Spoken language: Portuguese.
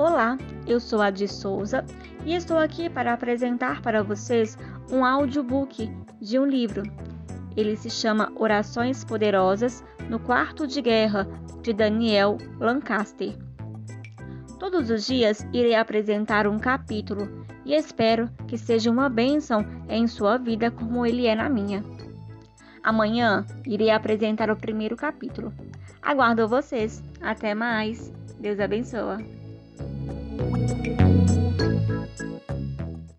Olá, eu sou a de Souza e estou aqui para apresentar para vocês um audiobook de um livro. Ele se chama Orações Poderosas no Quarto de Guerra, de Daniel Lancaster. Todos os dias irei apresentar um capítulo e espero que seja uma bênção em sua vida como ele é na minha. Amanhã irei apresentar o primeiro capítulo. Aguardo vocês. Até mais. Deus abençoe.